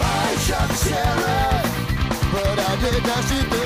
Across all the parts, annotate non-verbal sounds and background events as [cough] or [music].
I shot the sheriff, but I did not shoot the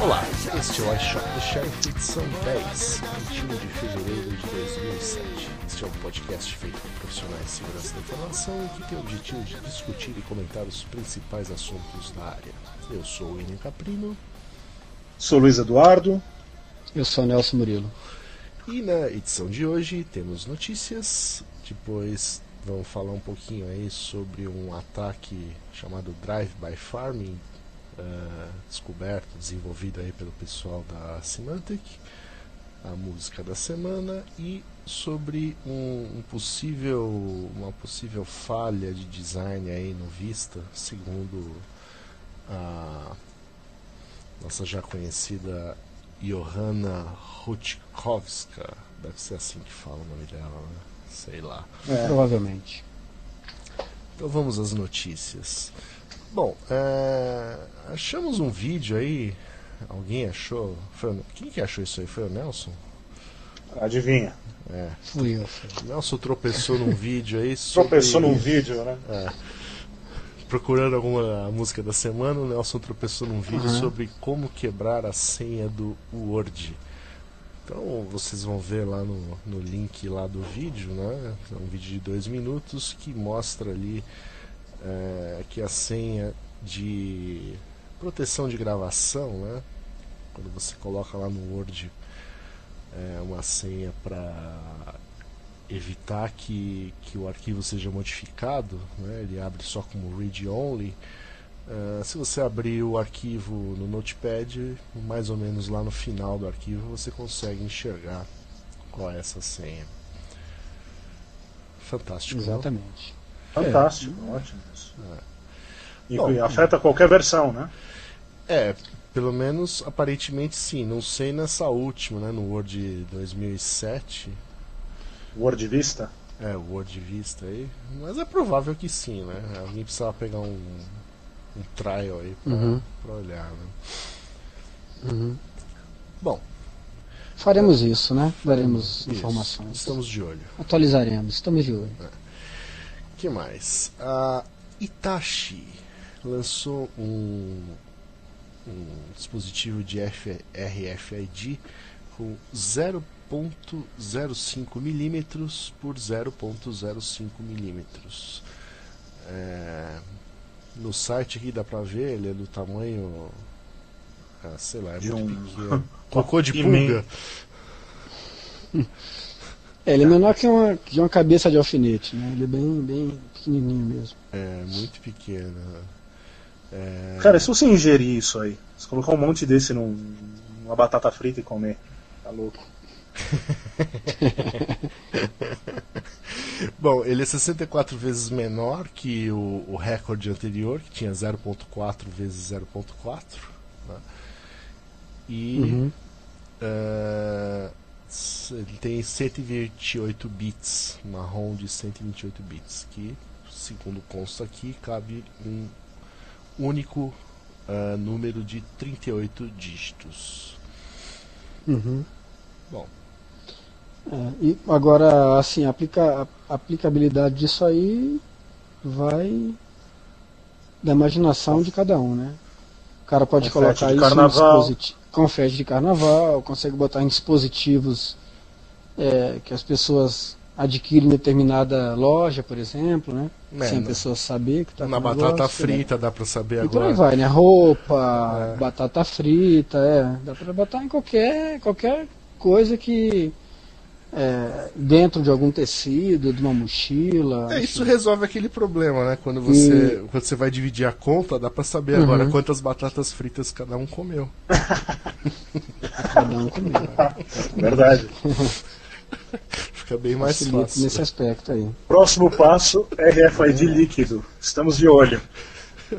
Olá, este é o iShot do Sheriff edição 10, 21 de fevereiro de 2007. Este é um podcast feito por profissionais de segurança da informação e que tem o objetivo de discutir e comentar os principais assuntos da área. Eu sou o William Caprino Sou Luiz Eduardo. Eu sou o Nelson Murilo. e na edição de hoje temos notícias, depois vamos falar um pouquinho aí sobre um ataque chamado Drive-by Farming, eh, descoberto, desenvolvido aí pelo pessoal da Symantec, a música da semana e sobre um, um possível, uma possível falha de design aí no Vista, segundo a nossa já conhecida Johanna Rutkowska, deve ser assim que fala o nome dela, né? sei lá. É, Provavelmente. Então vamos às notícias. Bom, é, achamos um vídeo aí. Alguém achou? Foi quem que achou isso aí? Foi o Nelson? adivinha. É. Fui eu. O Nelson tropeçou num [laughs] vídeo aí. Sobre, Tropeçou num vídeo, né? Procurando alguma música da semana, o Nelson tropeçou num vídeo Uhum. sobre como quebrar a senha do Word. Então vocês vão ver lá no, no link lá do vídeo, né? É um vídeo de dois minutos que mostra ali é, que a senha de proteção de gravação, né? Quando você coloca lá no Word é, uma senha para evitar que, que o arquivo seja modificado, né? ele abre só como read only. Eh, se você abrir o arquivo no Notepad, mais ou menos lá no final do arquivo, você consegue enxergar qual é essa senha. Fantástico. não? Fantástico, ótimo isso. E Bom. afeta qualquer versão, né? É, pelo menos aparentemente sim. Não sei nessa última, né, no Word 2007. Word Vista. É, o Word Vista aí. Mas é provável que sim, né? Alguém precisava pegar um, um trial aí pra, Uhum. pra olhar, né? Uhum. Bom, Faremos isso, né? Daremos isso. informações. Estamos de olho. Atualizaremos. Estamos de olho. O que mais? A Itachi lançou um, um dispositivo de F- RFID com 0.05 milímetros por 0.05 milímetros. É, no site aqui dá pra ver, ele é do tamanho. ah, sei lá, é De muito um- pequeno. [laughs] Cocô de pulga. É, ele é menor que uma, que uma cabeça de alfinete, né? Ele é bem, bem pequenininho mesmo. É, muito pequeno. É, Cara, se você ingerir isso aí, você colocar um monte desse num- numa batata frita e comer, tá louco. [laughs] Bom, ele é 64 vezes menor que o, o recorde anterior, que tinha 0.4 vezes 0.4. né? E Uhum. s- ele tem 128 bits, marrom de 128 bits, que, segundo consta aqui, cabe um único eh, número de 38 dígitos. Uhum. Bom, É, e agora, assim, a, aplica, a aplicabilidade disso aí vai da imaginação de cada um, né? O cara pode colocar isso carnaval. em Confete de carnaval, consegue botar em dispositivos é, que as pessoas adquirem em determinada loja, por exemplo, né? É, Sem a pessoa saber que está na batata frita dá pra saber E por aí agora. vai, né? Roupa, É. batata frita, é. Dá pra botar em qualquer, qualquer coisa que é, dentro de algum tecido, de uma mochila. É, isso resolve aquele problema, né? Quando você, quando você vai dividir a conta, dá pra saber agora Uhum. quantas batatas fritas cada um comeu. [laughs] Cada um comigo. Verdade. [laughs] Fica bem mais Facilita fácil. nesse aspecto aí. Próximo passo, RFID líquido. Estamos de olho. [laughs]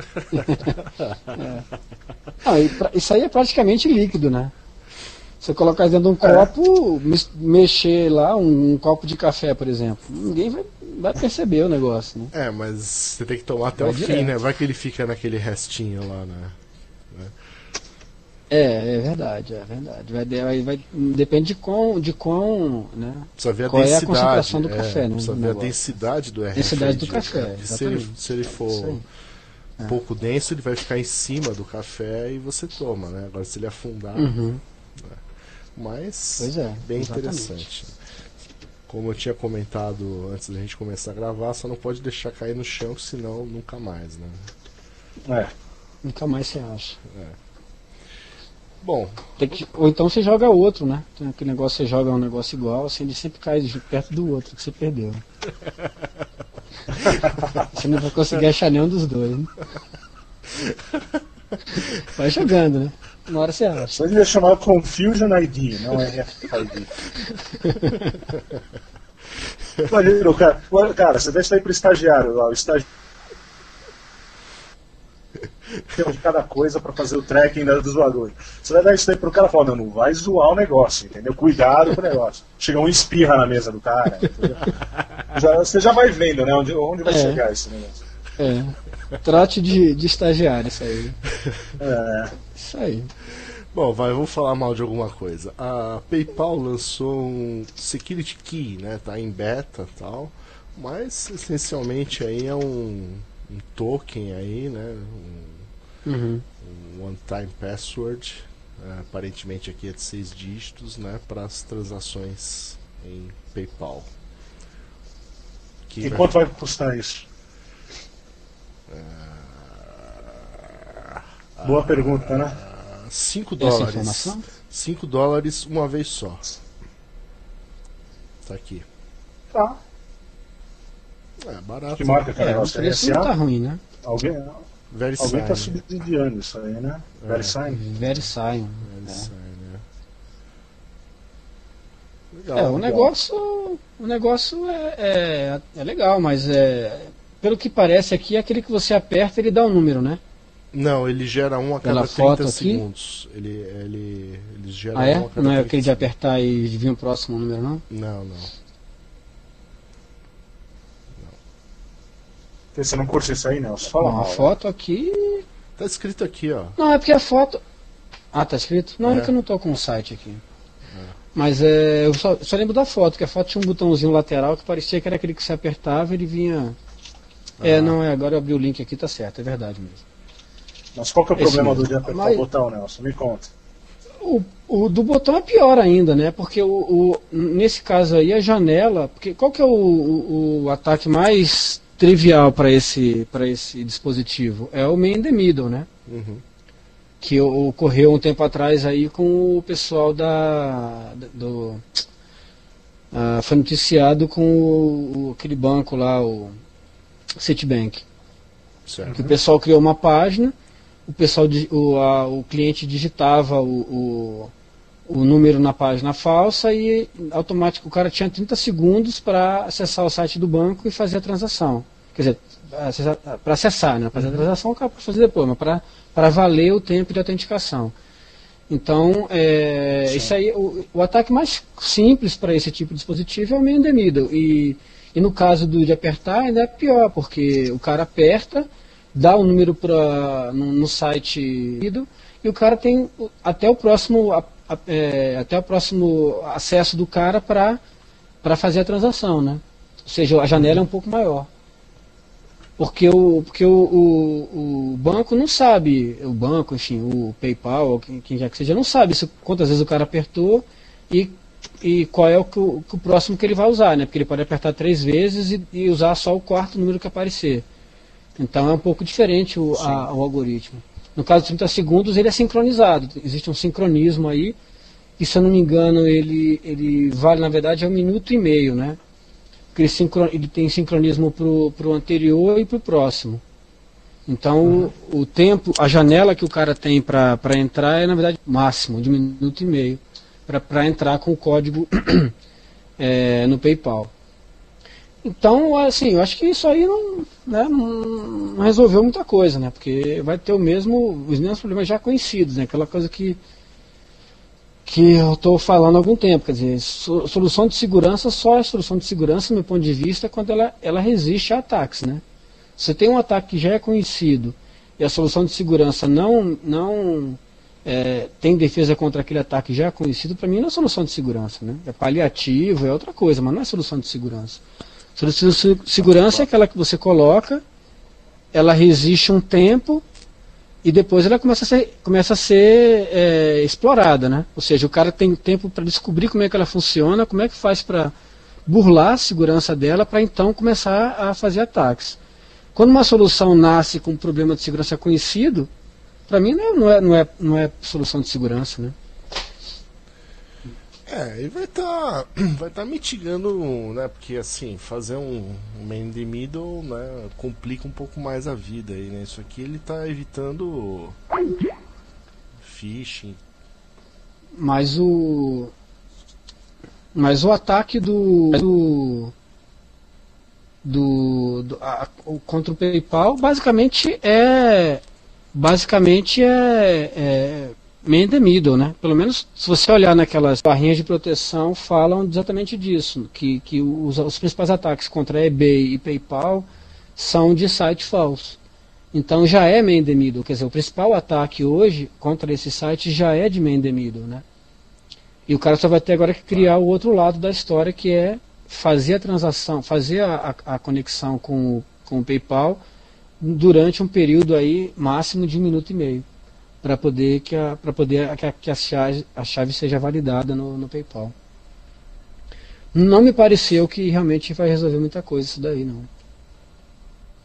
Ah, e pra- isso aí é praticamente líquido, né? Você colocar dentro de um copo, mes- mexer lá, um, um copo de café, por exemplo. Ninguém vai, vai perceber o negócio, né? É, mas você tem que tomar até Vai o fim, direto. né? Vai que ele fica naquele restinho lá, né? É, é verdade, é verdade. Vai, vai, vai- depende de quão, de quão, né? Precisa ver a Qual é a densidade. concentração do é, café, né, Precisa ver a negócio. densidade do RFID. Densidade do café, né? Se ele, se ele for um pouco denso, ele vai ficar em cima do café e você toma, né? Agora se ele afundar. Uhum. Mas Pois é, bem exatamente. interessante. Como eu tinha comentado antes da gente começar a gravar, só não pode deixar cair no chão, senão nunca mais, né? É. Nunca mais você acha. Bom, Tem que- ou então você joga outro, né? Tem aquele negócio, você joga um negócio igual, assim, ele sempre cai perto do outro que você perdeu. [laughs] você não vai conseguir achar nenhum dos dois, né? Vai jogando, né? Uma hora você acha. Isso devia chamar Confusion ID, não RFID. Imagina, o cara, cara, você deixa aí pro estagiário lá, o estagiário. Tem de cada coisa pra fazer o tracking dos bagulhos. Você vai dar isso aí pro cara e falar, não, não vai zoar o negócio, entendeu? Cuidado com o negócio. Chega um espirra na mesa do cara? Já- você já vai vendo, né? Onde, onde vai É. chegar esse negócio. É. Trate de, de estagiário isso aí. É, Isso aí. Bom, vai, vou falar mal de alguma coisa. A PayPal lançou um Security Key, né? Tá em beta e tal, mas essencialmente aí é um, um token aí, né? Um, Uhum. um one-time password, é, aparentemente aqui é de seis dígitos, né? Para as transações em PayPal. Que E vai- quanto vai custar isso? Boa pergunta, né? 5 Tem essa dólares. informação? 5 dólares uma vez só. Tá aqui. Tá. É barato. Que marca que é o É, o preço não tá ruim, né? Alguém, Very alguém tá subsidiando isso aí, né? É. VeriSign. Very sign. Very sign, né? É, Legal. o negócio, o negócio é, é, é legal, mas é, pelo que parece aqui, é aquele que você aperta ele dá um número, né? Não, ele gera um a Pela cada 30 foto aqui? segundos. Ele, ele, ele gera Ah, é? um a cada Não é 30 aquele de apertar e vir o próximo número, não? Não, não. Você não curte isso aí, Nelson? Fala Bom, a foto aqui. Tá escrito aqui, ó. Não, é porque a foto. Ah, tá escrito? Não, é, É. que eu não tô com o site aqui. Mas é, eu só, só lembro da foto, que a foto tinha um botãozinho lateral que parecia que era aquele que você apertava e ele vinha. É, Ah. não, é, agora eu abri o link aqui, tá certo, é verdade mesmo. Mas qual que é o Esse problema mesmo. do de apertar Mas- o botão, Nelson? Me conta. O, o do botão é pior ainda, né? Porque o, o- nesse caso aí a janela, porque qual que é o, o, o ataque mais trivial para esse para esse dispositivo? É o man in the middle, né? Uhum. Que ocorreu um tempo atrás aí com o pessoal da do ah, foi noticiado com o- aquele banco lá, o Citibank. Certo. O pessoal criou uma página, o pessoal o, a- o cliente digitava o, o, o número na página falsa e automático o cara tinha 30 segundos para acessar o site do banco e fazer a transação. Quer dizer, para acessar, né? Fazer a transação o cara pode fazer depois, mas para valer o tempo de autenticação. Então, é, isso aí, o, o ataque mais simples para esse tipo de dispositivo é o the middle. E, e no caso do, de apertar, ainda é pior, porque o cara aperta, dá o número pra, no, no site e o cara tem até o próximo, a- a- é, até o próximo acesso do cara para fazer a transação, né? Ou seja, a janela é um pouco maior. Porque o, porque o, o, o banco não sabe, o banco, enfim, o PayPal, quem, quem quer que seja, não sabe se, quantas vezes o cara apertou e, e qual é o, que o, o próximo que ele vai usar, né? Porque ele pode apertar três vezes e, e usar só o quarto número que aparecer. Então é um pouco diferente o, a- o algoritmo. No caso de 30 segundos, ele é sincronizado. Existe um sincronismo aí e se eu não me engano ele, ele vale na verdade é um minuto e meio, né? Porque ele, sincron, ele tem sincronismo para o anterior e para o próximo. Então uhum. o, o, tempo, a janela que o cara tem para entrar é na verdade máximo, de um minuto e meio, para entrar com o código [clears throat] é, no PayPal. Então, assim, eu acho que isso aí não, né, não, resolveu muita coisa, né? Porque vai ter o mesmo, os mesmos problemas já conhecidos, né? Aquela coisa que, que eu estou falando há algum tempo. Quer dizer, solução de segurança só é solução de segurança, do meu ponto de vista, quando ela, ela resiste a ataques, né? Você tem um ataque que já é conhecido e a solução de segurança não, não é, tem defesa contra aquele ataque já conhecido, para mim não é solução de segurança. Né? É paliativo, é outra coisa, mas não é solução de segurança. Solução de segurança é aquela que você coloca, ela resiste um tempo e depois ela começa a ser, começa a ser é, explorada. Né? Ou seja, o cara tem tempo para descobrir como é que ela funciona, como é que faz para burlar a segurança dela, para então começar a fazer ataques. Quando uma solução nasce com um problema de segurança conhecido, para mim não é, não, é, não, é, não é solução de segurança, né? É, e vai estar tá, [clears throat] vai tá mitigando, né? Porque assim, fazer um, um man in the middle, né, complica um pouco mais a vida aí, né? Isso aqui ele está evitando phishing. Mas o mas o ataque do do, do, do a, contra o PayPal basicamente é basicamente é, é man the middle, né? Pelo menos se você olhar naquelas barrinhas de proteção, falam exatamente disso, que, que os, os principais ataques contra eBay e PayPal são de site falso. Então já é man the middle, quer dizer, o principal ataque hoje contra esse site já é de man the middle, né? E o cara só vai ter agora que criar o outro lado da história, que é fazer a transação, fazer a, a, a conexão com, com o PayPal durante um período aí máximo de um minuto e meio para poder que a para poder que, a, que a, chave, a chave seja validada no, no PayPal. Não me pareceu que realmente vai resolver muita coisa isso daí não.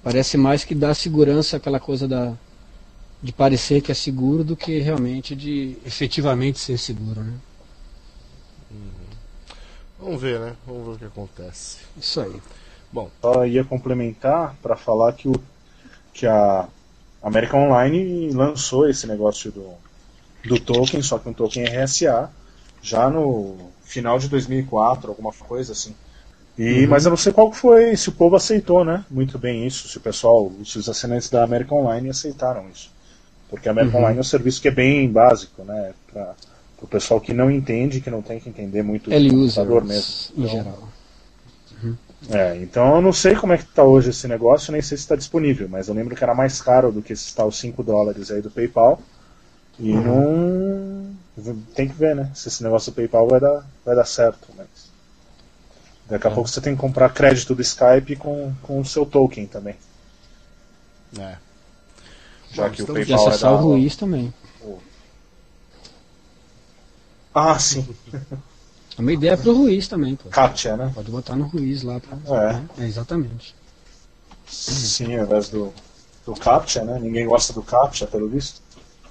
Parece mais que dá segurança aquela coisa da de parecer que é seguro do que realmente de efetivamente ser seguro, né? Uhum. Vamos ver, né? Vamos ver o que acontece. Isso aí. Bom, só ia complementar para falar que o que a American Online lançou esse negócio do, do token, só que um token RSA, já no final de 2004, alguma coisa assim. E, uhum. Mas eu não sei qual foi, se o povo aceitou, né? Muito bem isso, se o pessoal, se os assinantes da American Online aceitaram isso. Porque a American uhum. Online é um serviço que é bem básico, né? Para o pessoal que não entende, que não tem que entender muito o computador mesmo. Então, em geral. É, então eu não sei como é que está hoje esse negócio, nem sei se está disponível, mas eu lembro que era mais caro do que esses tal 5 dólares aí do PayPal. E uhum. não. Tem que ver, né? Se esse negócio do PayPal vai dar, vai dar certo. Mas... Daqui a é. pouco você tem que comprar crédito do Skype com, com o seu token também. É. Já Bom, que o PayPal e acessar é da... o Ruiz também. Ah, sim. [laughs] É uma ideia pro Ruiz também, pô. Captcha, né? Pode botar no Ruiz lá. Pra, é. Né? é. Exatamente. Sim, ao invés do, do Captcha, né? Ninguém gosta do Captcha, pelo visto.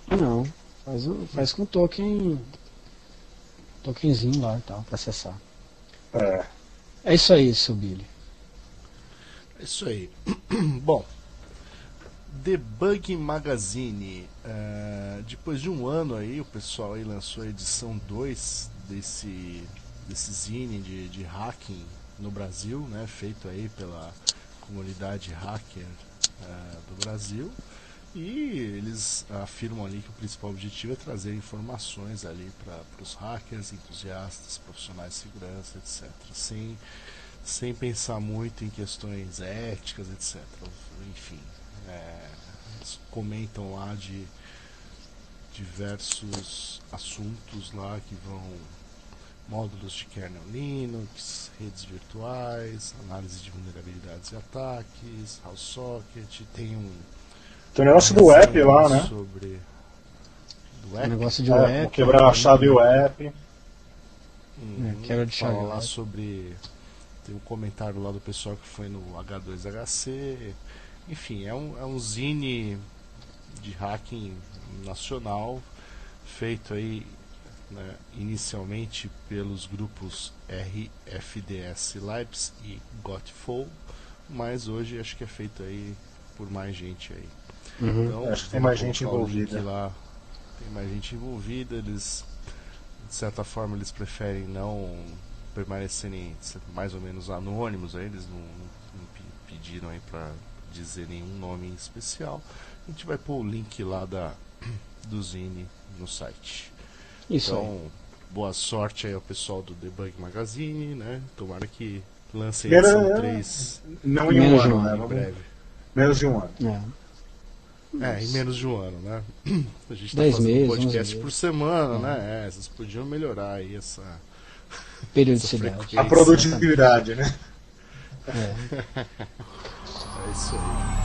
Não, faz, faz com token. Tokenzinho lá e tal, pra acessar. É. É isso aí, seu Billy. É isso aí. [clears throat] Bom, Debug Magazine. Uh, depois de um ano aí, o pessoal aí lançou a edição 2 desse, desse zine de, de hacking no Brasil, né, feito aí pela comunidade hacker uh, do Brasil. E eles afirmam ali que o principal objetivo é trazer informações ali para os hackers, entusiastas, profissionais de segurança, etc. Sem, sem pensar muito em questões éticas, etc. Enfim, é, eles comentam lá de diversos assuntos lá que vão módulos de kernel Linux, redes virtuais, análise de vulnerabilidades e ataques, house socket, tem um tem um negócio do app lá, né? Sobre do app. Um negócio de é, web. Quebrar a chave web. Hum, é, quebra de chave. lá sobre tem um comentário lá do pessoal que foi no H2HC. Enfim, é um, é um zine de hacking nacional feito aí né, inicialmente pelos grupos RFDS Labs e Gotfall, mas hoje acho que é feito aí por mais gente aí. Uhum. Então, Acho que tem mais gente envolvida. Lá. Tem mais gente envolvida, eles de certa forma eles preferem não permanecerem mais ou menos anônimos, aí eles não, não pe- pediram aí para dizer nenhum nome em especial. A gente vai pôr o link lá da do Zine no site. Isso aí. Então, boa sorte aí ao pessoal do Debug Magazine, né? Tomara que lancem Primeiro, edição é, 3 Não em um Menos de ano, um né? ano, em breve. Menos de um ano. É. É, em menos de um ano, né? [clears throat] A gente tá Dez fazendo meses, podcast por semana, né? É, vocês podiam melhorar aí essa, Periodicidade. A produtividade, né? É. [laughs] É isso aí.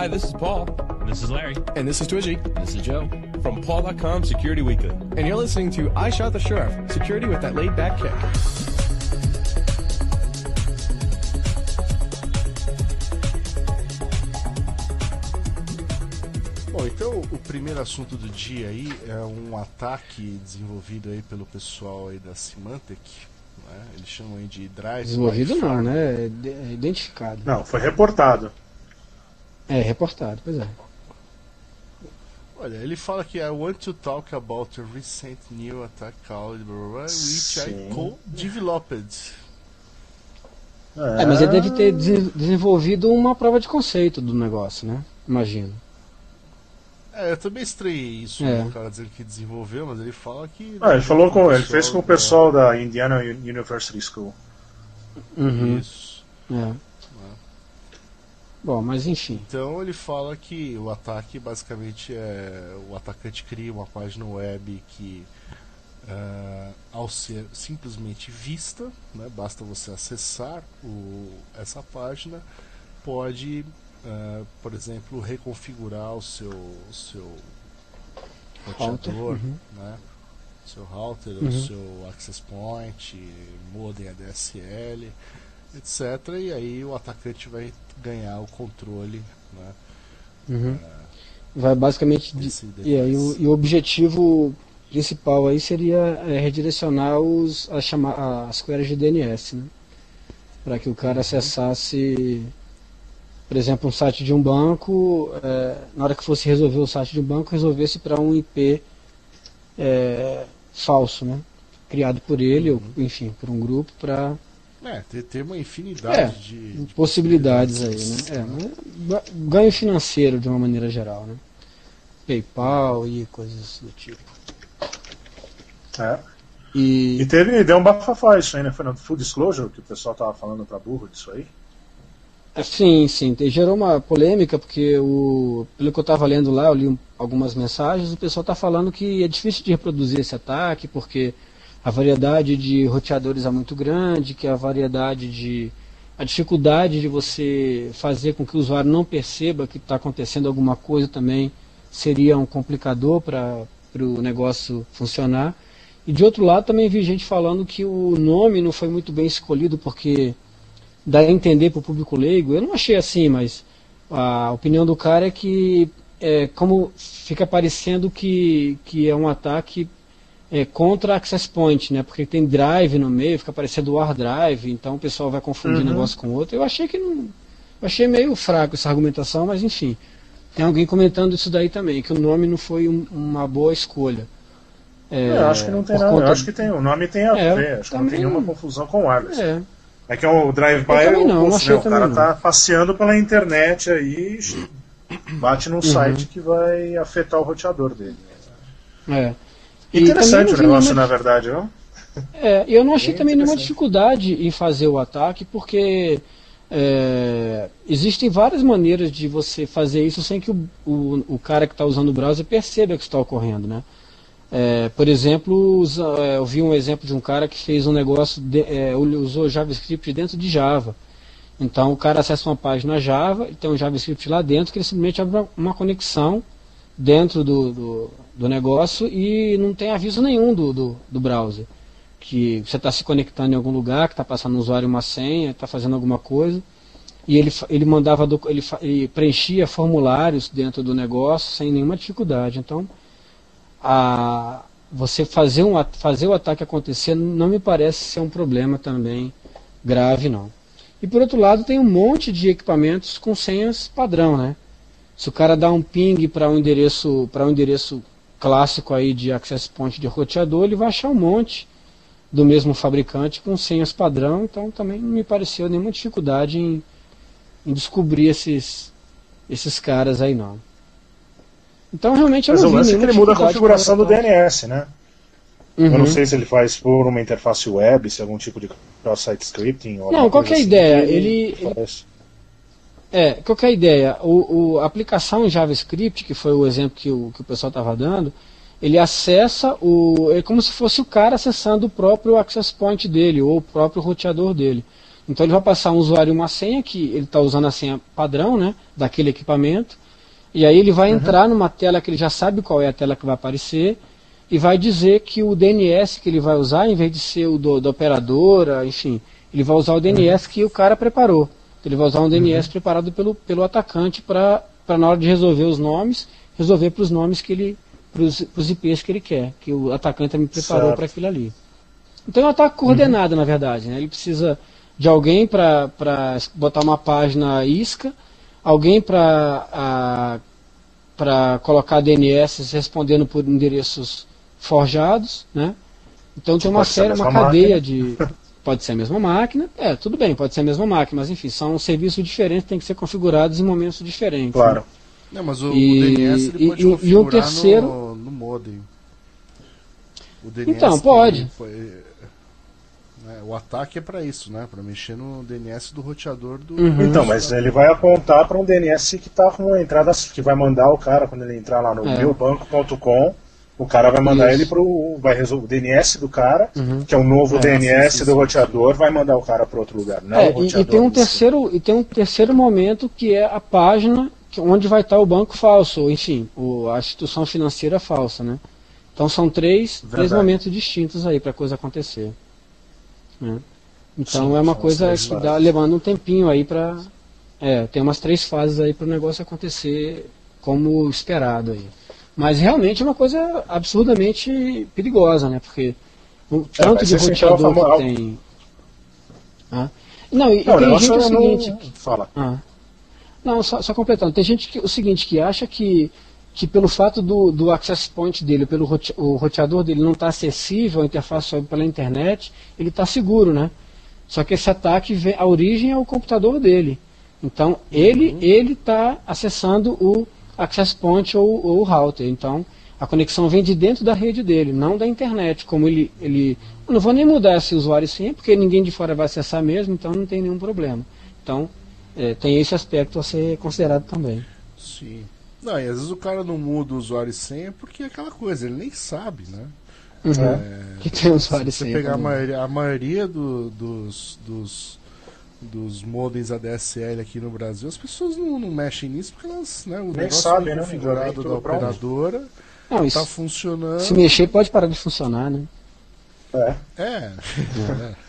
Hi, this is Paul. This is Larry. And this is Twitchy. This is Joe. From Paul.com Security Weekly. And you're listening to I Shot the Sheriff Security with that laid back kick. Bom, então o primeiro assunto do dia aí é um ataque desenvolvido aí pelo pessoal aí da Symantec, né? Eles chamam aí de Drive. Desenvolvido não, né? É é identificado. Não, foi reportado. É, reportado, pois é. Olha, ele fala que I want to talk about a recent new attack called which I co-developed. É, mas ele deve ter desen- desenvolvido uma prova de conceito do negócio, né? Imagino. É, eu também estranhei isso, É. né, o cara dizendo que desenvolveu, mas ele fala que. Ah, ele falou com, ele fez com o da- pessoal da Indiana Uni- University School. Uhum. Isso. É. Bom, mas enfim. Então ele fala que o ataque basicamente é o atacante cria uma página web que ah, ao ser simplesmente vista, né, basta você acessar o, essa página, pode, ah, por exemplo, reconfigurar o seu, o seu roteador, uhum. né, seu router, Uhum. o seu access point, modem ADSL, etc. E aí o atacante vai ganhar o controle, né, Uhum. Vai basicamente. E aí o, e o objetivo principal aí seria é, redirecionar os, as, chama, as queries de DNS, né? Para que o cara acessasse, por exemplo, um site de um banco, é, na hora que fosse resolver o site de um banco, resolvesse para um IP é, falso, né? Criado por ele, ou enfim, por um grupo, para É, tem, uma infinidade É, de, de possibilidades aí, né? É, ganho financeiro de uma maneira geral, né? PayPal e coisas do tipo. É. E E teve, deu um bafafá isso aí, né? Foi no Full Disclosure que o pessoal tava falando pra burro disso aí. É, Sim, sim. Te- Gerou uma polêmica porque o, pelo que eu estava lendo lá, eu li um- algumas mensagens, o pessoal está falando que é difícil de reproduzir esse ataque porque a variedade de roteadores é muito grande, que a variedade de a dificuldade de você fazer com que o usuário não perceba que está acontecendo alguma coisa também seria um complicador para o negócio funcionar. E de outro lado também vi gente falando que o nome não foi muito bem escolhido porque dá a entender para o público leigo. Eu não achei assim, mas a opinião do cara é que é, como fica parecendo que, que é um ataque é, contra Access Point, né? Porque tem drive no meio, fica parecendo War Drive, então o pessoal vai confundir um Uhum. negócio com outro. Eu achei que não. Eu achei meio fraco essa argumentação, mas enfim. Tem alguém comentando isso daí também, que o nome não foi um- uma boa escolha. É, eu acho que não tem nada. Eu conta- acho que tem, o nome tem a É, ver. Acho que não tem nenhuma confusão com wireless. É, É que o drive-by Eu é o não, achei né? O cara também tá passeando pela internet aí, bate Uhum. num site que vai afetar o roteador dele. é. Interessante não o negócio, nenhuma- na verdade, viu? É, eu não achei Bem também nenhuma dificuldade em fazer o ataque, porque é, existem várias maneiras de você fazer isso sem que o, o, o cara que está usando o browser perceba que está ocorrendo, né? É, por exemplo, usa- é, eu vi um exemplo de um cara que fez um negócio, de- é, usou JavaScript dentro de Java. Então o cara acessa uma página Java, e tem um JavaScript lá dentro que ele simplesmente abre uma- uma conexão dentro do, do, do negócio e não tem aviso nenhum do, do, do browser. Que você está se conectando em algum lugar, que está passando um usuário uma senha, está fazendo alguma coisa. e ele, ele mandava ele, ele preenchia formulários dentro do negócio sem nenhuma dificuldade. Então, a, você fazer, um, fazer o ataque acontecer não me parece ser um problema também grave, não. E por outro lado, tem um monte de equipamentos com senhas padrão, né? Se o cara dá um ping para um endereço para um endereço clássico aí de access point de roteador, ele vai achar um monte do mesmo fabricante com senhas padrão, então também não me pareceu nenhuma dificuldade em, em descobrir esses esses caras aí não. Então realmente eu Mas não o lance é que ele muda a configuração do. DNS, né? Eu Uhum. não sei se ele faz por uma interface web, se é algum tipo de cross-site scripting. Ou Não, qual que é a ideia? Ele- ele- faz. É, qual que é a ideia? O, o- a aplicação em JavaScript, que foi o exemplo que o, que o pessoal estava dando, ele acessa o. É como se fosse o cara acessando o próprio access point dele, ou o próprio roteador dele. Então ele vai passar um usuário uma senha, que ele está usando a senha padrão, né? Daquele equipamento. E aí ele vai entrar numa tela que ele já sabe qual é a tela que vai aparecer e vai dizer que o DNS que ele vai usar, em vez de ser o do, da operadora, enfim, ele vai usar o DNS que o cara preparou. Ele vai usar um DNS preparado pelo, pelo atacante para na hora de resolver os nomes, resolver para os nomes que ele. para os IPs que ele quer, que o atacante também preparou para aquilo ali. Então é um ataque coordenado, na verdade. Né? Ele precisa de alguém para botar uma página isca, alguém para para colocar DNS respondendo por endereços forjados, né? Então tem uma Pode ser a série, uma cadeia de [laughs] pode ser a mesma máquina, é tudo bem, pode ser a mesma máquina, mas enfim são serviços diferentes, têm que ser configurados em momentos diferentes. né? Claro. Não, mas o, E- o DNS ele e- pode e- e um configurar terceiro- no, no modem. O DNS Então, tem- pode. foi- né, o ataque é para isso, né? Para mexer no DNS do roteador do. Uhum. Então, mas ele vai apontar para um DNS que tá com a entrada que vai mandar o cara quando ele entrar lá no É. meubanco.com, o cara vai mandar Isso. ele pro vai resolver o DNS do cara, Uhum. que é o novo É, DNS sim, sim, do roteador, vai mandar o cara para outro lugar, não É, e, e tem um si. terceiro e tem um terceiro momento que é a página onde vai estar o banco falso, ou enfim, o, a instituição financeira falsa, né? Então são três, três momentos distintos aí para a coisa acontecer. né? Então Sim, é uma coisa que dá levando um tempinho aí para é, tem umas três fases aí para o negócio acontecer como esperado aí. Mas realmente é uma coisa absurdamente perigosa, né? Porque o tanto de esse então é o roteador que tem. Ah. Não, e, Não, o tem gente o é não- seguinte. Fala. Ah. Não, só, só completando. Tem gente que o seguinte que acha que, que pelo fato do, do access point dele, pelo rote- o roteador dele não estar acessível à interface web pela internet, ele está seguro, né? Só que esse ataque vem, a origem é o computador dele. Então ele ele está acessando o access point ou, ou router. Então a conexão vem de dentro da rede dele, não da internet. Como ele ele eu não vou nem mudar esse usuário sim, porque ninguém de fora vai acessar mesmo, então não tem nenhum problema. Então é, tem esse aspecto a ser considerado também. Sim. Não, e às vezes o cara não muda o usuário e senha porque é aquela coisa, ele nem sabe, né? Uhum. É, Que tem usuário se você pegar a maioria, a maioria do- dos, dos, dos modems ADSL aqui no Brasil, as pessoas não, não mexem nisso porque elas, né, o negócio sabem, vem né? configurado da operadora, Não, isso, tá funcionando. se mexer pode parar de funcionar, né? É. É. É. [laughs]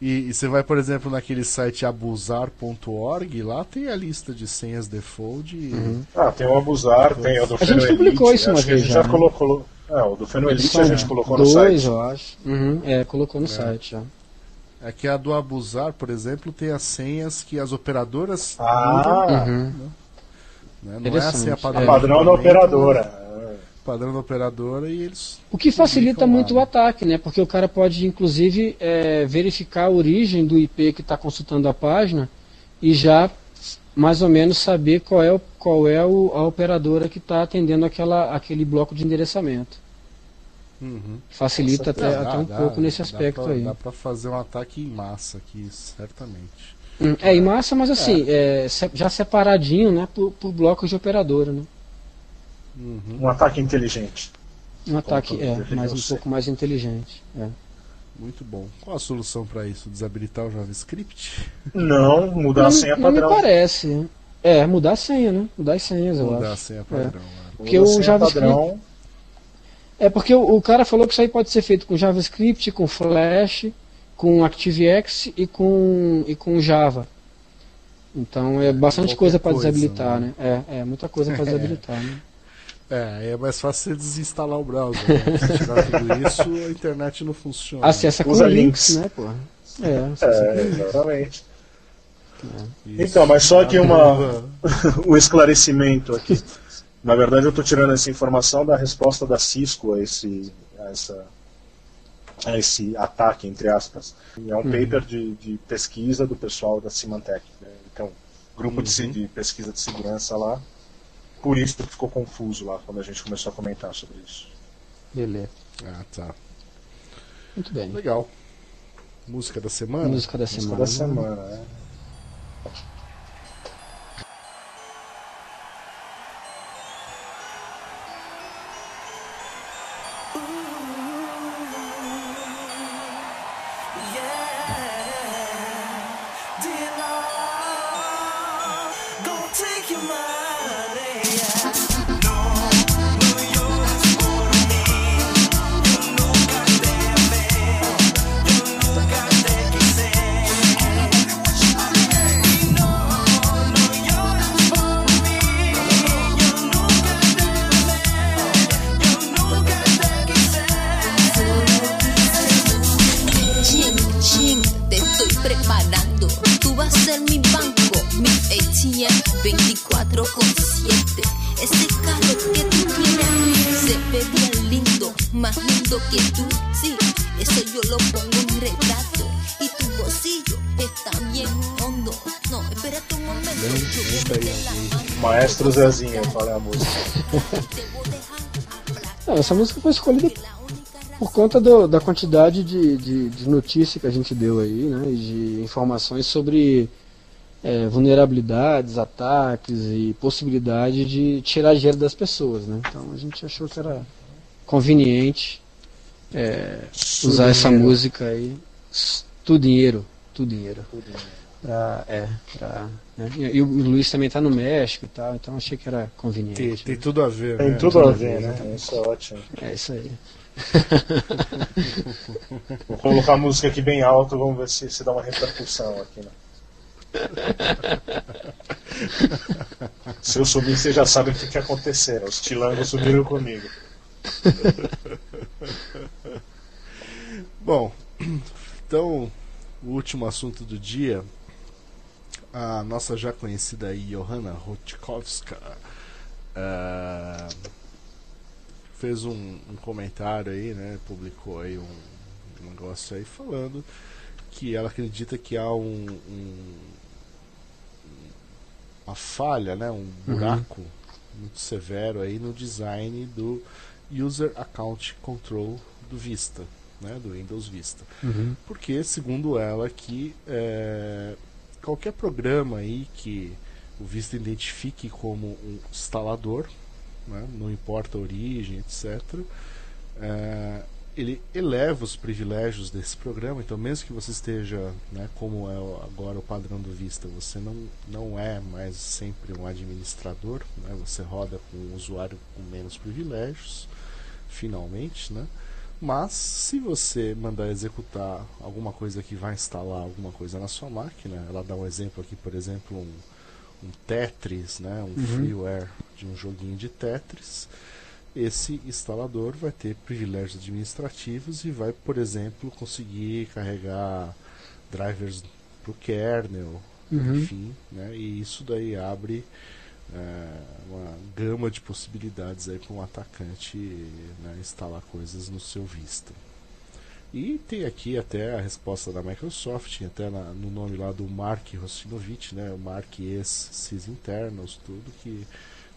E, e você vai, por exemplo, naquele site abusar.org, lá tem a lista de senhas default. e- Uhum. Ah, tem o Abusar, tem o do A gente publicou isso uma que a vez gente já, já né? colocou. É, o do Fenoelite São a gente colocou no dois, site. eu acho. Uhum, é, colocou no site já. É que a do abusar, por exemplo, tem as senhas que as operadoras mudam, Ah, Uhum. né? Não é a senha É. padrão. a do padrão da operadora. Padrão da operadora e eles. O que facilita publicam lá, muito o né? ataque, né? Porque o cara pode, inclusive, é, verificar a origem do IP que está consultando a página e já mais ou menos saber qual é, o- qual é o- a operadora que está atendendo aquela, aquele bloco de endereçamento. Uhum. Facilita até, Dá- até um dá- pouco nesse dá aspecto pra- aí. Dá pra fazer um ataque em massa aqui, certamente. Hum, É, em massa, mas assim, é, se- já separadinho, né, por, por blocos de operadora, né? Uhum. Um ataque inteligente. Um ataque é, mais um ser. pouco mais inteligente. é. Muito bom. Qual a solução para isso? Desabilitar o JavaScript? Não, mudar a Não, senha não me padrão. parece. É, mudar a senha, né? Mudar as senhas, eu Mudar a acho. senha padrão. né? Porque Muda a o senha JavaScript- padrão. É porque o, o cara falou que isso aí pode ser feito com JavaScript, com Flash, com ActiveX e com, e com Java. Então é bastante Qualquer coisa para desabilitar, né? né? É, é muita coisa para [laughs] desabilitar, né? É, é mais fácil você desinstalar o browser. Né? Se tirar tudo isso, a internet não funciona. Acessa com Usa links, links. né, porra? É, É, exatamente. Isso. Então, mas só que uma, [laughs] o esclarecimento aqui. Na verdade, eu estou tirando essa informação da resposta da Cisco a esse, a essa, a esse ataque, entre aspas. É um paper de, de pesquisa do pessoal da Symantec. né? Então, grupo de, Uhum. de pesquisa de segurança lá. Por isso que ficou confuso lá quando a gente começou a comentar sobre isso. Beleza. Ah, tá. Muito bem. Legal. Música da semana? Música da Música semana. da semana, né? Maestro Zezinho, qual é a música? [laughs] Não, essa música foi escolhida por conta do- da quantidade de, de, de notícia que a gente deu aí, né? De informações sobre é, vulnerabilidades, ataques e possibilidade de tirar dinheiro das pessoas, né? Então a gente achou que era conveniente é, usar essa Dinheiro. música aí. S- Tu dinheiro, tu dinheiro. Pra, é, pra, né? E, e o Luiz também tá no México e tal, então achei que era Tem, conveniente. tem tudo a ver, Tem né? tudo a ver, né? Isso é ótimo. É isso aí. [laughs] Vou colocar a música aqui bem alto, vamos ver se, se dá uma repercussão aqui. Né? [laughs] Se eu subir, vocês já sabem o que, que aconteceu. Os tilangos subiram comigo. Bom, então, o último assunto do dia. A nossa já conhecida Johanna Rutkowska ah, fez um, um comentário aí, né? Publicou aí um, um negócio aí falando que ela acredita que há um, um- uma falha, né? Um buraco muito severo aí no design do User Account Control do Vista, né? Do Windows Vista porque segundo ela que é, qualquer programa aí que o Vista identifique como um instalador, né, não importa a origem, etc., é, ele eleva os privilégios desse programa. Então, mesmo que você esteja, né, como é agora o padrão do Vista, você não, não é mais sempre um administrador, né, você roda com um usuário com menos privilégios, finalmente, né? Mas se você mandar executar alguma coisa que vai instalar alguma coisa na sua máquina, ela dá um exemplo aqui, por exemplo, um, um Tetris, né, um freeware de um joguinho de Tetris, esse instalador vai ter privilégios administrativos e vai, por exemplo, conseguir carregar drivers para o kernel, Uhum. enfim, né, e isso daí abre é, uma gama de possibilidades aí para um atacante né, instalar coisas no seu Vista. E tem aqui até a resposta da Microsoft, até na- no nome lá do Mark Rostinovich, né, o Mark ex-Sys Internals, tudo que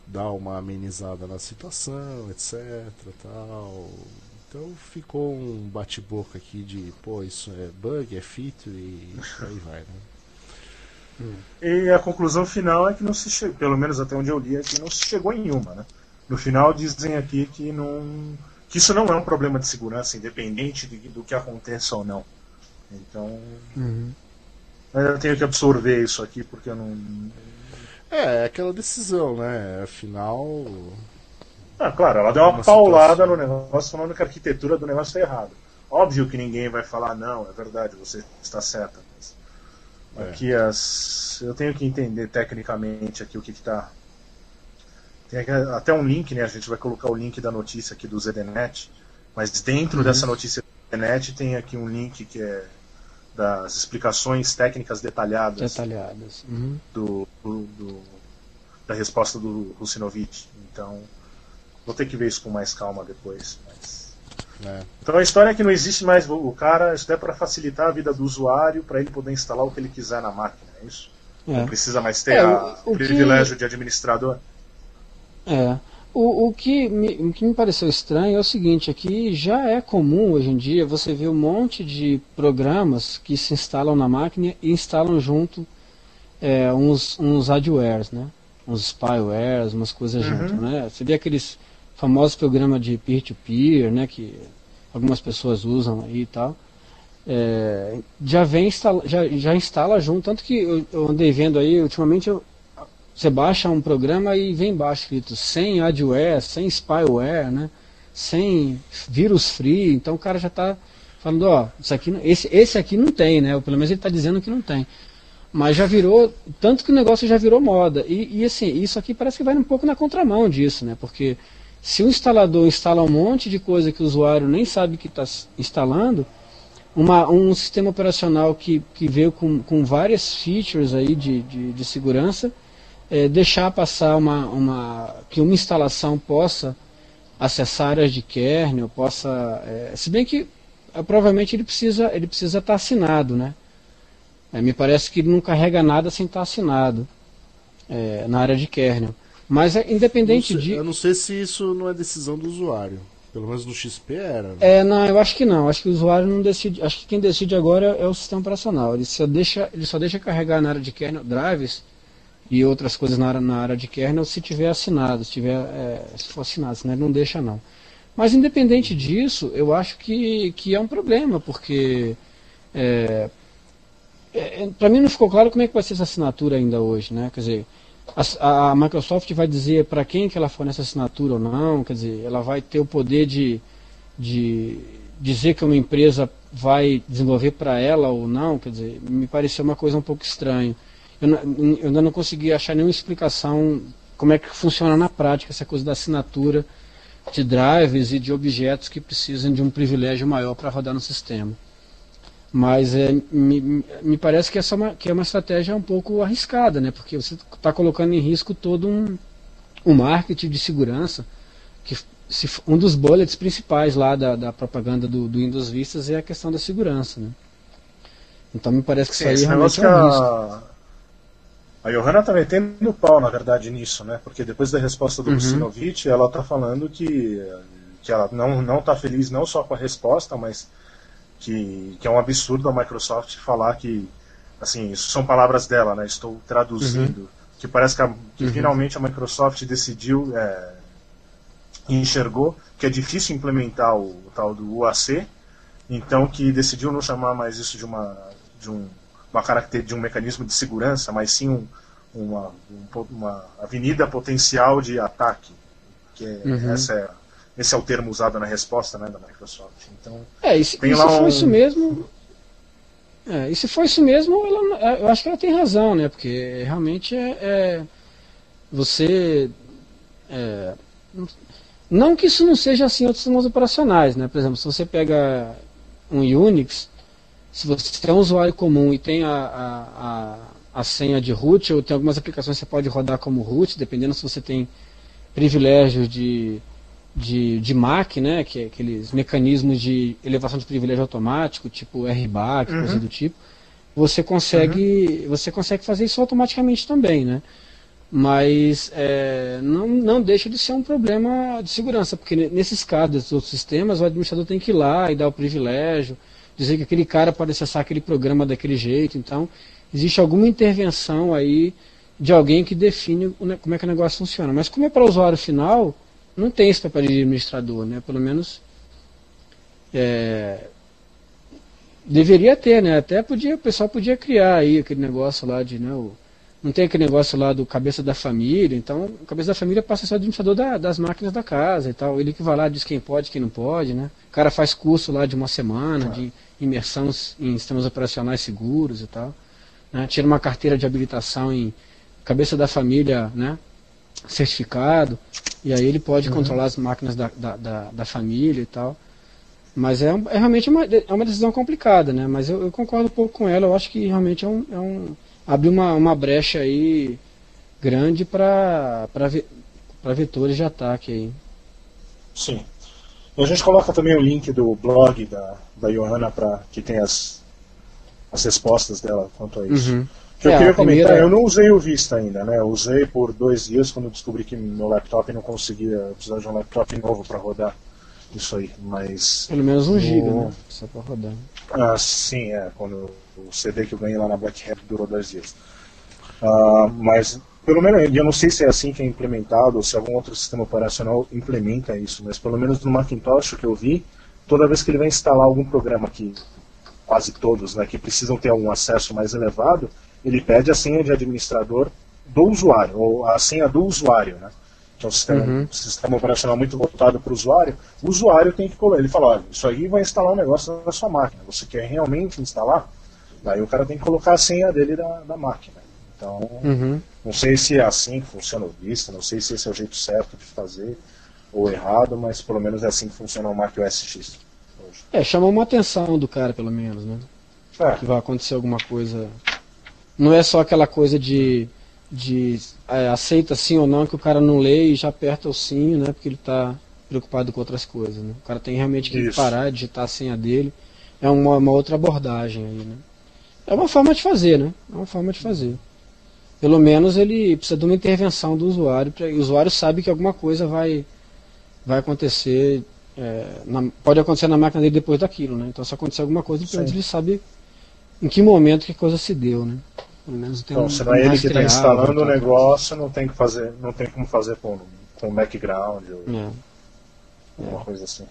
dá uma amenizada na situação, etc. Tal. Então ficou um bate-boca aqui de, pô, isso é bug, é feature e aí vai, né? E a conclusão final é que não se chegou, pelo menos até onde eu li, é que não se chegou em uma, né? No final dizem aqui que não. que isso não é um problema de segurança, independente de- do que aconteça ou não. Então. Uhum. Eu tenho que absorver isso aqui porque eu não. É, é aquela decisão, né? Afinal, Ah, claro, ela deu uma, Uma paulada situação. no negócio falando que a arquitetura do negócio está errada. Óbvio que ninguém vai falar, não, é verdade, você está certa. Mas Aqui as. Eu tenho que entender tecnicamente aqui o que está. Tem aqui até um link, né? A gente vai colocar o link da notícia aqui do ZDNet. Mas dentro dessa notícia do ZDNet tem aqui um link que é das explicações técnicas detalhadas Detalhadas. Uhum. do, do- do- da resposta do Rusinovich. Então, vou ter que ver isso com mais calma depois. É. Então a história é que não existe mais o cara, isso é para facilitar a vida do usuário, para ele poder instalar o que ele quiser na máquina, é isso? É. Não precisa mais ter É, a- o- o o que- privilégio de administrador. É. O, o, que me, o que me pareceu estranho é o seguinte, aqui já é comum hoje em dia você ver um monte de programas que se instalam na máquina e instalam junto é, uns, uns adwares, né? Uns spywares, umas coisas junto, né? Você vê aqueles famosos programas de peer-to-peer, né? Que algumas pessoas usam aí e tal. É, já vem instala, já, já instala junto, tanto que eu, eu andei vendo aí, ultimamente eu, você baixa um programa e vem embaixo escrito sem adware, sem spyware, né? Sem vírus free, então o cara já está falando, ó, isso aqui, esse, esse aqui não tem, né? Ou pelo menos ele está dizendo que não tem. Mas já virou, tanto que o negócio já virou moda. E, e assim, isso aqui parece que vai um pouco na contramão disso, né? Porque se o instalador instala um monte de coisa que o usuário nem sabe que está instalando, uma, um sistema operacional que, que veio com, com várias features aí de, de, de segurança, é, deixar passar uma, uma que uma instalação possa acessar áreas de kernel, possa, é, se bem que é, provavelmente ele precisa ele precisa estar assinado, né? É, me parece que ele não carrega nada sem estar assinado é, na área de kernel. Mas é, independente sei- de Eu não sei se isso não é decisão do usuário. Pelo menos no XP era. né? É, não, eu acho que não. Acho que o usuário não decide. Acho que quem decide agora é o sistema operacional. Ele só deixa, ele só deixa carregar na área de kernel drives e outras coisas na área, na área de kernel se tiver assinado, se tiver, é, se for assinado, senão ele não deixa não. Mas independente disso, eu acho que, que é um problema, porque é, para mim não ficou claro como é que vai ser essa assinatura ainda hoje, né? Quer dizer, a, a Microsoft vai dizer para quem que ela fornece assinatura ou não, quer dizer, ela vai ter o poder de, de dizer que uma empresa vai desenvolver para ela ou não, quer dizer, me pareceu uma coisa um pouco estranha. Eu, eu ainda não consegui achar nenhuma explicação como é que funciona na prática essa coisa da assinatura de drives e de objetos que precisam de um privilégio maior para rodar no sistema. Mas é, me, me parece que essa é uma, que é uma estratégia um pouco arriscada, né? Porque você está colocando em risco todo um, um marketing de segurança, que se, um dos bullets principais lá da, da propaganda do, do Windows Vistas é a questão da segurança, né? Então me parece que Sim, isso aí esse realmente é um risco. a, a Johanna tá metendo pau, na verdade, nisso, né? Porque depois da resposta do Uhum. Ela tá falando que, que ela não, não tá feliz não só com a resposta, mas que, que é um absurdo a Microsoft falar que, assim, isso são palavras dela, né? Estou traduzindo. Que parece que, a- que finalmente a Microsoft decidiu, é, enxergou que é difícil implementar o, o tal do UAC, então que decidiu não chamar mais isso de uma de um uma caracter de um mecanismo de segurança, mas sim um, uma, um uma avenida potencial de ataque, que é, Uhum. essa é, esse é o termo usado na resposta né, da Microsoft. Então, É, e se, Tem e se um- isso mesmo. É, e se for isso mesmo, ela, é, eu acho que ela tem razão, né? Porque realmente é. é- você. é, não que isso não seja assim em outros sistemas operacionais, né? Por exemplo, se você pega um Unix, se você é um usuário comum e tem a, a, a, a senha de root, ou tem algumas aplicações que você pode rodar como root, dependendo se você tem privilégios de, de, de MAC, né, que é aqueles mecanismos de elevação de privilégio automático, tipo RBAC, coisa do tipo, você consegue, você consegue fazer isso automaticamente também, né? Mas é, não, não deixa de ser um problema de segurança, porque ne- nesses casos desses outros sistemas, o administrador tem que ir lá e dar o privilégio, dizer que aquele cara pode acessar aquele programa daquele jeito. Então, existe alguma intervenção aí de alguém que define como é que o negócio funciona. Mas como é para o usuário final, não tem esse papel de administrador, né? Pelo menos é, deveria ter, né? Até podia, o pessoal podia criar aí aquele negócio lá de, né, o- não tem aquele negócio lá do cabeça da família, então o cabeça da família passa a ser o administrador da- das máquinas da casa e tal. Ele que vai lá diz quem pode, quem não pode, né? O cara faz curso lá de uma semana de imersão em sistemas operacionais seguros e tal. né? tira uma carteira de habilitação em cabeça da família, né? Certificado, e aí ele pode controlar as máquinas da, da, da, da família e tal. Mas é, é realmente uma, é uma decisão complicada, né? Mas eu, eu concordo um pouco com ela, eu acho que realmente é um. É um abre uma, uma brecha aí grande para vetores de ataque aí. Sim. E a gente coloca também o link do blog da, da Johanna para que tem as, as respostas dela quanto a isso. Uhum. Que eu É, queria a comentar, primeira- eu não usei o Vista ainda, né? Eu usei por dois dias quando eu descobri que meu laptop não conseguia, eu precisava de um laptop novo para rodar isso aí. Mas Pelo menos um No- giga, né? Só para rodar. Ah, sim, é. Quando o CD que eu ganhei lá na Black Hat durou dois dias. Ah, mas, pelo menos, eu não sei se é assim que é implementado ou se algum outro sistema operacional implementa isso, mas pelo menos no Macintosh que eu vi, toda vez que ele vai instalar algum programa que, quase todos, né, que precisam ter algum acesso mais elevado, ele pede a senha de administrador do usuário, ou a senha do usuário, né? Que é um sistema, Uhum. um sistema operacional muito voltado para o usuário. O usuário tem que colocar. Ele fala: olha, isso aí vai instalar um negócio na sua máquina. Você quer realmente instalar? Daí o cara tem que colocar a senha dele da, da máquina. Então, Uhum. não sei se é assim que funciona o Vista, não sei se esse é o jeito certo de fazer ou errado, mas pelo menos é assim que funciona o Mac OS X. hoje. É, chamou uma atenção do cara, pelo menos, né? É, que vai acontecer alguma coisa. Não é só aquela coisa de, de é, aceita sim ou não, que o cara não lê e já aperta o sim, né? Porque ele está preocupado com outras coisas. Né? O cara tem realmente que Isso. parar, digitar a senha dele. É uma, uma outra abordagem aí, né? É uma forma de fazer, né? É uma forma de fazer. Pelo menos ele precisa de uma intervenção do usuário. Pra, o usuário sabe que alguma coisa vai, vai acontecer. é, na- pode acontecer na máquina dele depois daquilo, né? Então se acontecer alguma coisa, pelo menos Sim. ele sabe em que momento que coisa se deu, né? Pelo menos tem então, um, se não é ele que está instalando o tá? negócio, não tem, que fazer, não tem como fazer com, com o background ou É. alguma coisa assim.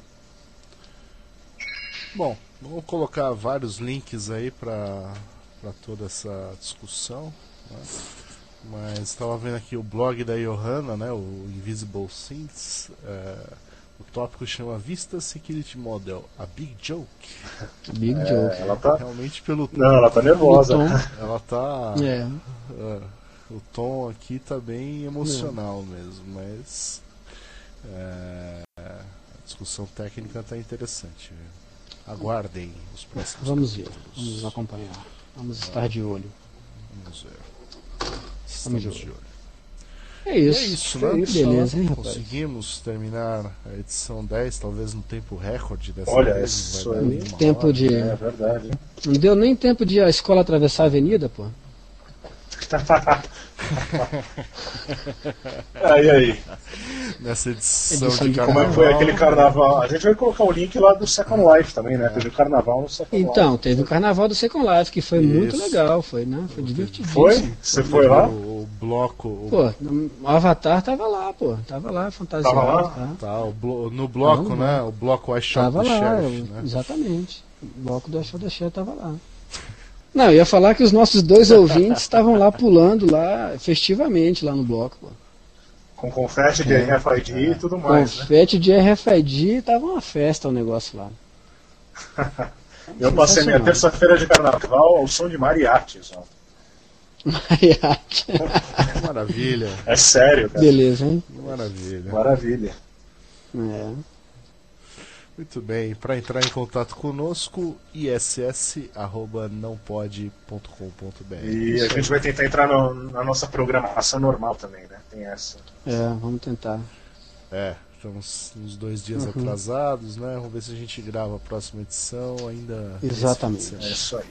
Bom, vamos colocar vários links aí para toda essa discussão. né? Mas estava vendo aqui o blog da Johanna, né, o Invisible Things. é, o tópico chama Vista Security Model, a Big Joke. Big É, joke. ela tá. Realmente pelo Não, ela tá nervosa. Tom. ela tá É. é, o tom aqui tá bem emocional mesmo, mas é, a discussão técnica tá interessante. Aguardem os próximos Vamos ver, capítulos. vamos acompanhar. Vamos estar de olho. Vamos ver. Vamos Estamos de de olho. É isso. é isso, é né? isso, Beleza, hein, rapaz? Conseguimos terminar a edição 10, talvez no tempo recorde dessa Olha, vez. isso Tempo hora. de. É verdade. hein? Não deu nem tempo de a escola atravessar a avenida, pô. Aí, [laughs] aí. Nessa edição, Edição de de carnaval. Como é que foi aquele carnaval? A gente vai colocar o link lá do Second Life também, né? Teve o carnaval no Second Então, Life. teve o carnaval do Second Life, que foi muito Isso. legal, foi, né? Foi divertidíssimo. Foi? Você foi lá? O, o bloco. O, Pô, o Avatar tava lá, pô. Tava lá, fantasiado. Tava lá? tá? tá, o blo- no bloco, Tava né? O bloco I Shot Tava the lá, Sheriff, eu- né? exatamente. O bloco do Achou da Xé tava lá. Não, eu ia falar que os nossos dois [laughs] ouvintes estavam lá pulando lá festivamente lá no bloco, pô. Com confete de É. RFID e tudo mais, né? Confete de RFID, tava uma festa o negócio lá. [laughs] Eu passei minha terça-feira de carnaval ao som de mariachis. ó. Mariachi. [laughs] Maravilha, É sério, cara. Beleza, hein? maravilha. Maravilha. É. Muito bem, para entrar em contato conosco, iss@nãopode.com.br. E a gente vai tentar entrar no- na nossa programação normal também, né? Tem essa. É, vamos tentar. É, estamos uns dois dias Uhum. atrasados, né? Vamos ver se a gente grava a próxima edição ainda. Exatamente. É isso aí.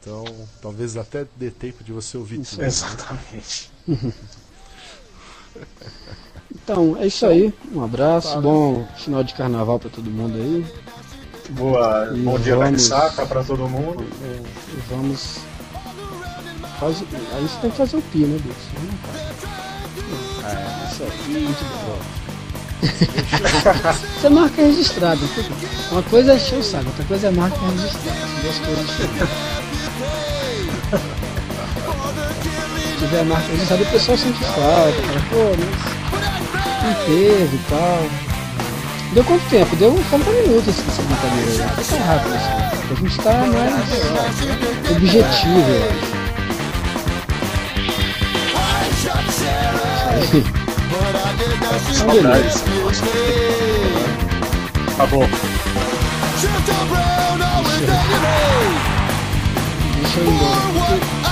Então, talvez até dê tempo de você ouvir Isso tudo. Exatamente. [laughs] Então, é isso aí. Um abraço, Tá. bom final de carnaval pra todo mundo aí. Boa, E bom dia vamos- ressaca pra todo mundo. É, vamos. Faz, aí você tem que fazer o pi, né, bicho? É, isso aí, muito bom. Isso é marca registrada. Uma coisa é o saco, outra coisa é marca registrada. São duas coisas diferentes. Se tiver marca registrada, o pessoal sente falta, fala, pô, mas não teve e tal. Deu quanto tempo? Deu uns 40 minutos essa essa brincadeira aí. Fica rápido assim. A gente tá mais objetivo, eu acho. Around, always enemy. Deixa eu ir embora.